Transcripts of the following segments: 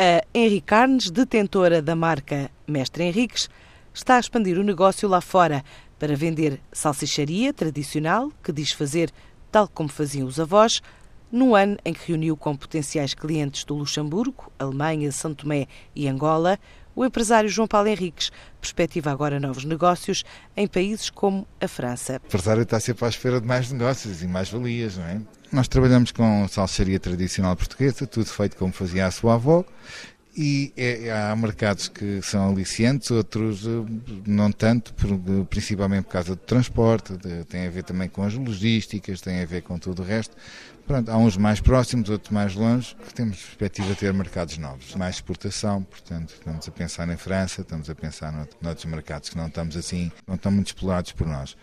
A Henrique Carnes, detentora da marca Mestre Henriques, está a expandir o negócio lá fora para vender salsicharia tradicional, que diz fazer tal como faziam os avós, no ano em que reuniu com potenciais clientes do Luxemburgo, Alemanha, São Tomé e Angola, o empresário João Paulo Henriques perspectiva agora novos negócios em países como a França. O empresário está sempre à espera de mais negócios e mais valias, não é? Nós trabalhamos com salsaria tradicional portuguesa, tudo feito como fazia a sua avó, e é, há mercados que são aliciantes, outros eh, não tanto, principalmente por causa do transporte, de, tem a ver também com as logísticas, tem a ver com tudo o resto. Pronto, há uns mais próximos, outros mais longe, que temos perspectiva de ter mercados novos, mais exportação, portanto, estamos a pensar em França, estamos a pensar noutros mercados que não estamos assim, não estão muito explorados por nós.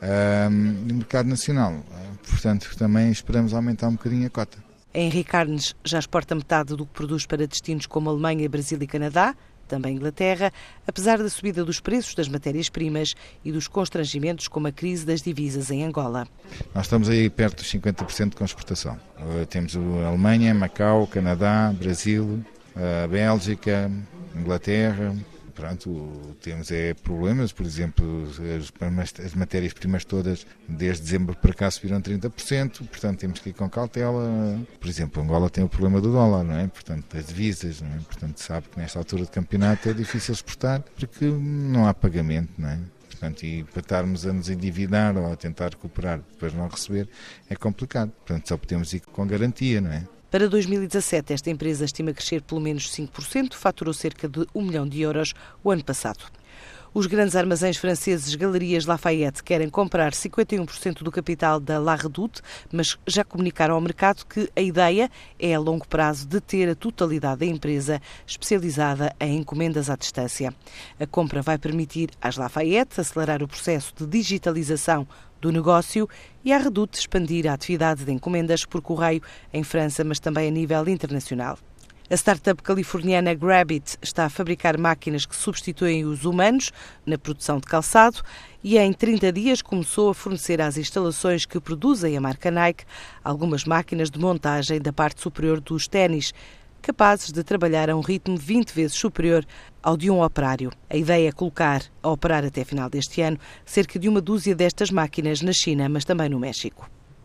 Um, no mercado nacional, eh, portanto, também esperamos aumentar um bocadinho a cota. Henrique Carnes já exporta metade do que produz para destinos como Alemanha, Brasil e Canadá, também Inglaterra, apesar da subida dos preços das matérias-primas e dos constrangimentos como a crise das divisas em Angola. Nós estamos aí perto dos 50% com exportação. Uh, temos a Alemanha, Macau, Canadá, Brasil, a Bélgica, Inglaterra, pronto, temos é problemas, por exemplo, as, as matérias-primas todas desde dezembro para cá subiram 30%, portanto temos que ir com cautela. Por exemplo, Angola tem o problema do dólar, não é? Portanto, das divisas, não é? Portanto, sabe que nesta altura de campeonato é difícil exportar porque não há pagamento, não é? Portanto, e para estarmos a nos endividar ou a tentar recuperar depois não receber é complicado. Portanto, só podemos ir com garantia, não é? Para 2017, esta empresa estima crescer pelo menos 5%, faturou cerca de 1 milhão de euros o ano passado. Os grandes armazéns franceses Galerias Lafayette querem comprar 51% do capital da La Redoute, mas já comunicaram ao mercado que a ideia é a longo prazo de ter a totalidade da empresa especializada em encomendas à distância. A compra vai permitir às Lafayette acelerar o processo de digitalização do negócio e à Reduto expandir a atividade de encomendas por correio em França, mas também a nível internacional. A startup californiana Grabit está a fabricar máquinas que substituem os humanos na produção de calçado e em 30 dias começou a fornecer às instalações que produzem a marca Nike algumas máquinas de montagem da parte superior dos ténis, capazes de trabalhar a um ritmo 20 vezes superior ao de um operário. A ideia é colocar a operar até final deste ano cerca de uma dúzia destas máquinas na China, mas também no México.